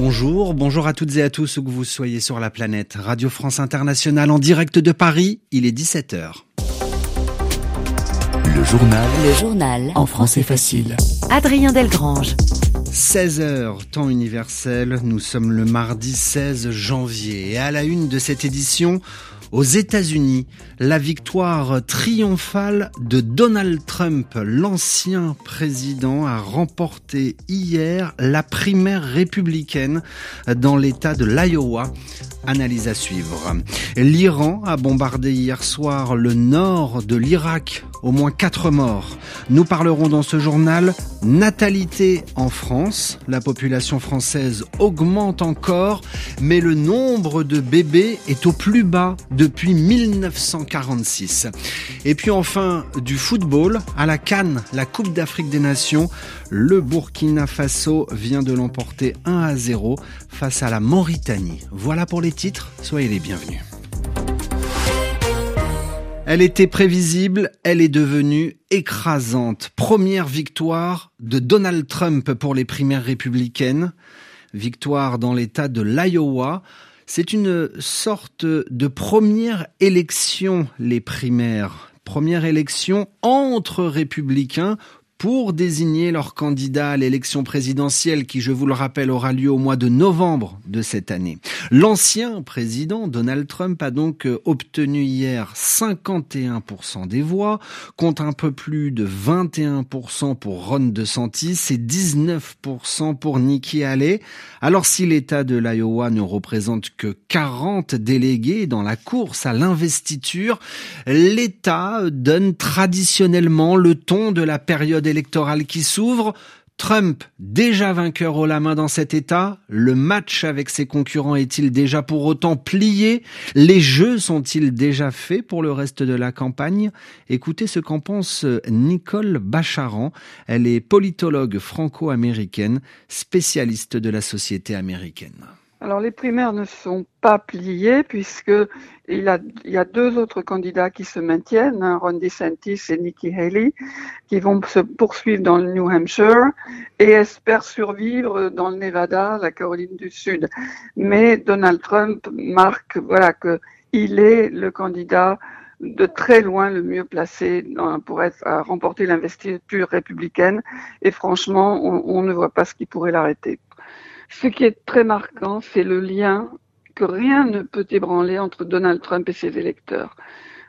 Bonjour, bonjour à toutes et à tous où que vous soyez sur la planète. Radio France Internationale en direct de Paris, il est 17h. Le journal. Le journal. En français facile. Adrien Delgrange. 16h, temps universel, nous sommes le mardi 16 janvier et à la une de cette édition, aux États-Unis, la victoire triomphale de Donald Trump, l'ancien président, a remporté hier la primaire républicaine dans l'État de l'Iowa. Analyse à suivre. L'Iran a bombardé hier soir le nord de l'Irak au moins 4 morts. Nous parlerons dans ce journal natalité en France. La population française augmente encore, mais le nombre de bébés est au plus bas depuis 1946. Et puis enfin, du football à la Cannes, la Coupe d'Afrique des Nations. Le Burkina Faso vient de l'emporter 1 à 0 face à la Mauritanie. Voilà pour les titres, soyez les bienvenus. Elle était prévisible, elle est devenue écrasante. Première victoire de Donald Trump pour les primaires républicaines. Victoire dans l'État de l'Iowa. C'est une sorte de première élection, les primaires. Première élection entre républicains pour désigner leur candidat à l'élection présidentielle qui, je vous le rappelle, aura lieu au mois de novembre de cette année. L'ancien président Donald Trump a donc obtenu hier 51% des voix, contre un peu plus de 21% pour Ron DeSantis et 19% pour Nikki Haley. Alors si l'État de l'Iowa ne représente que 40 délégués dans la course à l'investiture, l'État donne traditionnellement le ton de la période électorale qui s'ouvre. Trump, déjà vainqueur au la main dans cet État, le match avec ses concurrents est-il déjà pour autant plié? Les jeux sont-ils déjà faits pour le reste de la campagne? Écoutez ce qu'en pense Nicole Bacharan. Elle est politologue franco-américaine, spécialiste de la société américaine. Alors les primaires ne sont pas pliées puisque il, y a deux autres candidats qui se maintiennent, hein, Ron DeSantis et Nikki Haley, qui vont se poursuivre dans le New Hampshire et espèrent survivre dans le Nevada, la Caroline du Sud. Mais Donald Trump marque voilà que il est le candidat de très loin le mieux placé pour être, à remporter l'investiture républicaine. Et franchement, on ne voit pas ce qui pourrait l'arrêter. Ce qui est très marquant, c'est le lien que rien ne peut ébranler entre Donald Trump et ses électeurs.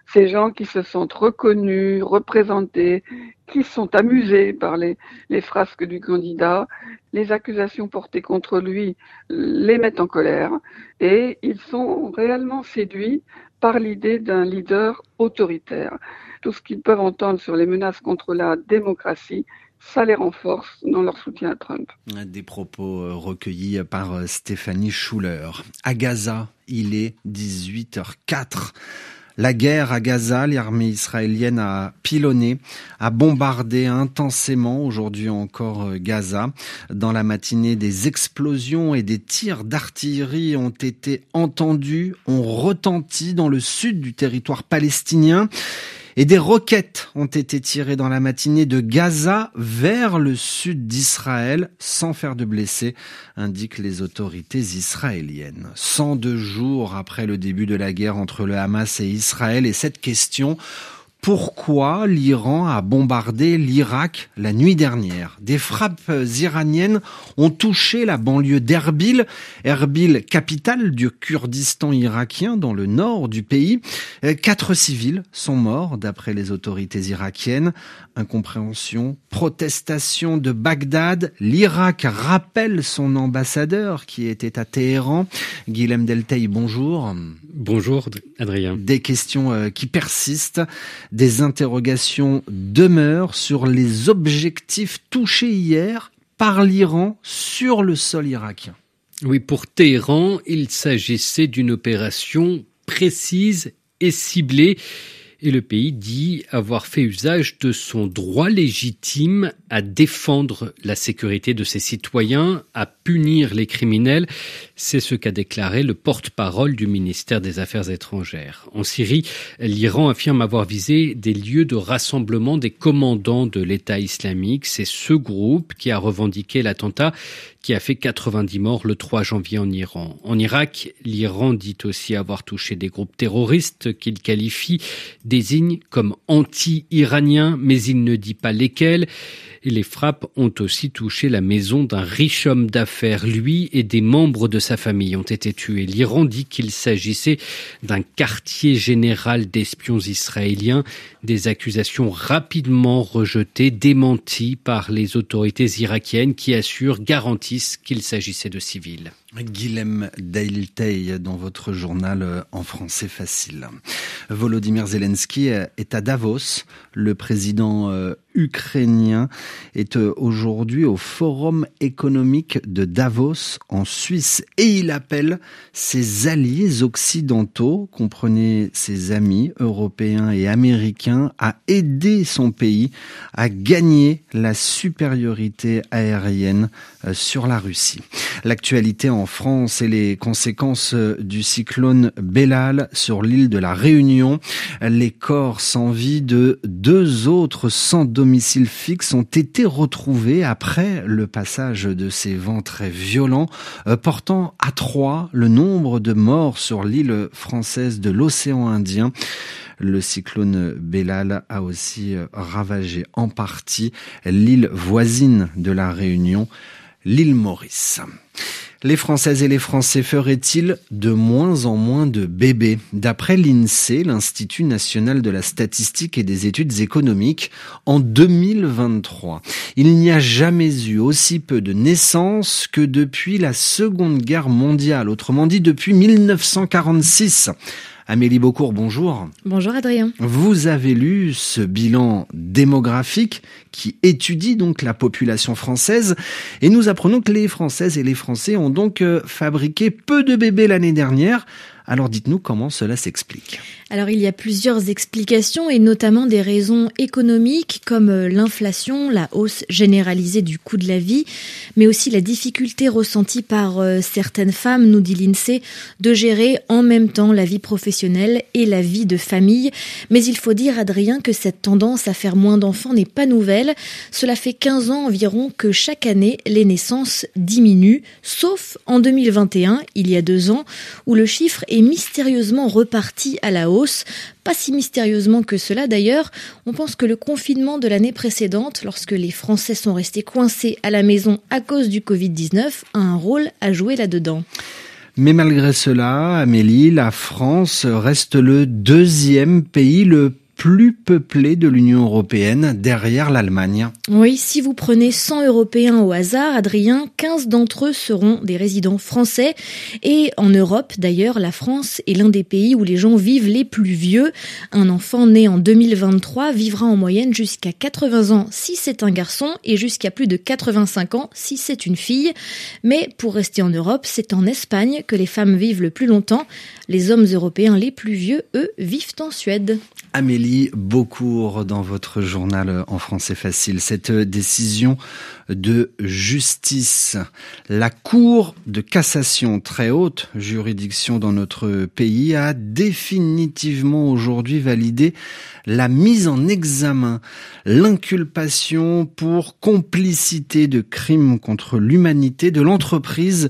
Ces gens qui se sentent reconnus, représentés, qui sont amusés par les, les frasques du candidat, les accusations portées contre lui les mettent en colère et ils sont réellement séduits par l'idée d'un leader autoritaire. Tout ce qu'ils peuvent entendre sur les menaces contre la démocratie, ça les renforce dans leur soutien à Trump. Des propos euh, recueillis par euh, Stéphanie Schuller. À Gaza, il est 18h04. La guerre à Gaza, l'armée israélienne a pilonné, a bombardé intensément aujourd'hui encore euh, Gaza. Dans la matinée, des explosions et des tirs d'artillerie ont été entendus, ont retenti dans le sud du territoire palestinien. Et des roquettes ont été tirées dans la matinée de Gaza vers le sud d'Israël sans faire de blessés, indiquent les autorités israéliennes. 102 jours après le début de la guerre entre le Hamas et Israël, et cette question pourquoi l'Iran a bombardé l'Irak la nuit dernière? Des frappes iraniennes ont touché la banlieue d'Erbil, Erbil capitale du Kurdistan irakien dans le nord du pays. Quatre civils sont morts d'après les autorités irakiennes. Incompréhension, protestation de Bagdad. L'Irak rappelle son ambassadeur qui était à Téhéran. Guilhem Delteil, bonjour. Bonjour Adrien. Des questions euh, qui persistent des interrogations demeurent sur les objectifs touchés hier par l'Iran sur le sol irakien. Oui, pour Téhéran, il s'agissait d'une opération précise et ciblée et le pays dit avoir fait usage de son droit légitime à défendre la sécurité de ses citoyens, à punir les criminels. C'est ce qu'a déclaré le porte-parole du ministère des Affaires étrangères. En Syrie, l'Iran affirme avoir visé des lieux de rassemblement des commandants de l'État islamique. C'est ce groupe qui a revendiqué l'attentat qui a fait 90 morts le 3 janvier en Iran. En Irak, l'Iran dit aussi avoir touché des groupes terroristes qu'il qualifie, désigne comme anti-iraniens, mais il ne dit pas lesquels. Et les frappes ont aussi touché la maison d'un riche homme d'affaires. Lui et des membres de sa famille ont été tués. L'Iran dit qu'il s'agissait d'un quartier général d'espions israéliens. Des accusations rapidement rejetées, démenties par les autorités irakiennes qui assurent, garantissent qu'il s'agissait de civils. Guilhem Dailtey dans votre journal euh, en français facile. Volodymyr Zelensky est à Davos. Le président euh, ukrainien est euh, aujourd'hui au Forum économique de Davos en Suisse et il appelle ses alliés occidentaux, comprenez ses amis européens et américains, à aider son pays à gagner la supériorité aérienne sur la Russie. L'actualité en France et les conséquences du cyclone Bellal sur l'île de la Réunion. Les corps sans vie de deux autres sans domicile fixe ont été retrouvés après le passage de ces vents très violents, euh, portant à trois le nombre de morts sur l'île française de l'océan Indien. Le cyclone Bellal a aussi ravagé en partie l'île voisine de la Réunion, l'île Maurice. Les Françaises et les Français feraient-ils de moins en moins de bébés? D'après l'INSEE, l'Institut national de la statistique et des études économiques, en 2023, il n'y a jamais eu aussi peu de naissances que depuis la Seconde Guerre mondiale, autrement dit depuis 1946. Amélie Beaucourt, bonjour. Bonjour Adrien. Vous avez lu ce bilan démographique qui étudie donc la population française et nous apprenons que les Françaises et les Français ont donc euh, fabriqué peu de bébés l'année dernière alors dites-nous comment cela s'explique. Alors il y a plusieurs explications et notamment des raisons économiques comme euh, l'inflation, la hausse généralisée du coût de la vie, mais aussi la difficulté ressentie par euh, certaines femmes, nous dit l'INSEE, de gérer en même temps la vie professionnelle et la vie de famille. Mais il faut dire, Adrien, que cette tendance à faire moins d'enfants n'est pas nouvelle. Cela fait 15 ans environ que chaque année les naissances diminuent, sauf en 2021, il y a deux ans, où le chiffre est mystérieusement reparti à la hausse. Pas si mystérieusement que cela d'ailleurs. On pense que le confinement de l'année précédente, lorsque les Français sont restés coincés à la maison à cause du Covid-19, a un rôle à jouer là-dedans. Mais malgré cela, Amélie, la France reste le deuxième pays le plus peuplé de l'Union européenne derrière l'Allemagne. Oui, si vous prenez 100 Européens au hasard, Adrien, 15 d'entre eux seront des résidents français. Et en Europe, d'ailleurs, la France est l'un des pays où les gens vivent les plus vieux. Un enfant né en 2023 vivra en moyenne jusqu'à 80 ans si c'est un garçon et jusqu'à plus de 85 ans si c'est une fille. Mais pour rester en Europe, c'est en Espagne que les femmes vivent le plus longtemps. Les hommes européens les plus vieux, eux, vivent en Suède. Amélie Beaucourt dans votre journal en français facile. Cette décision de justice. La Cour de cassation, très haute juridiction dans notre pays, a définitivement aujourd'hui validé la mise en examen, l'inculpation pour complicité de crimes contre l'humanité de l'entreprise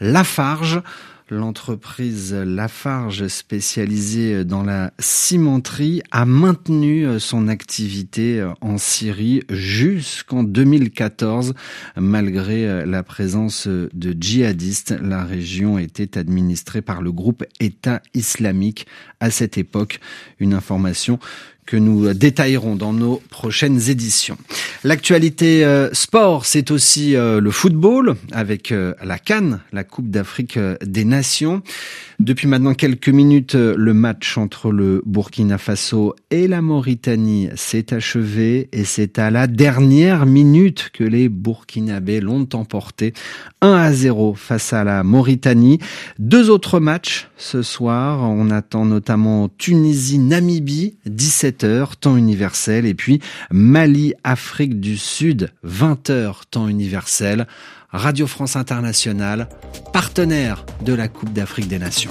Lafarge L'entreprise Lafarge, spécialisée dans la cimenterie, a maintenu son activité en Syrie jusqu'en 2014. Malgré la présence de djihadistes, la région était administrée par le groupe État islamique à cette époque. Une information que nous détaillerons dans nos prochaines éditions. L'actualité euh, sport, c'est aussi euh, le football avec euh, la Cannes, la Coupe d'Afrique des Nations. Depuis maintenant quelques minutes, le match entre le Burkina Faso et la Mauritanie s'est achevé et c'est à la dernière minute que les Burkinabés l'ont emporté 1 à 0 face à la Mauritanie. Deux autres matchs ce soir. On attend notamment Tunisie-Namibie, 17h, temps universel, et puis Mali-Afrique du Sud, 20h, temps universel. Radio France Internationale, partenaire de la Coupe d'Afrique des Nations.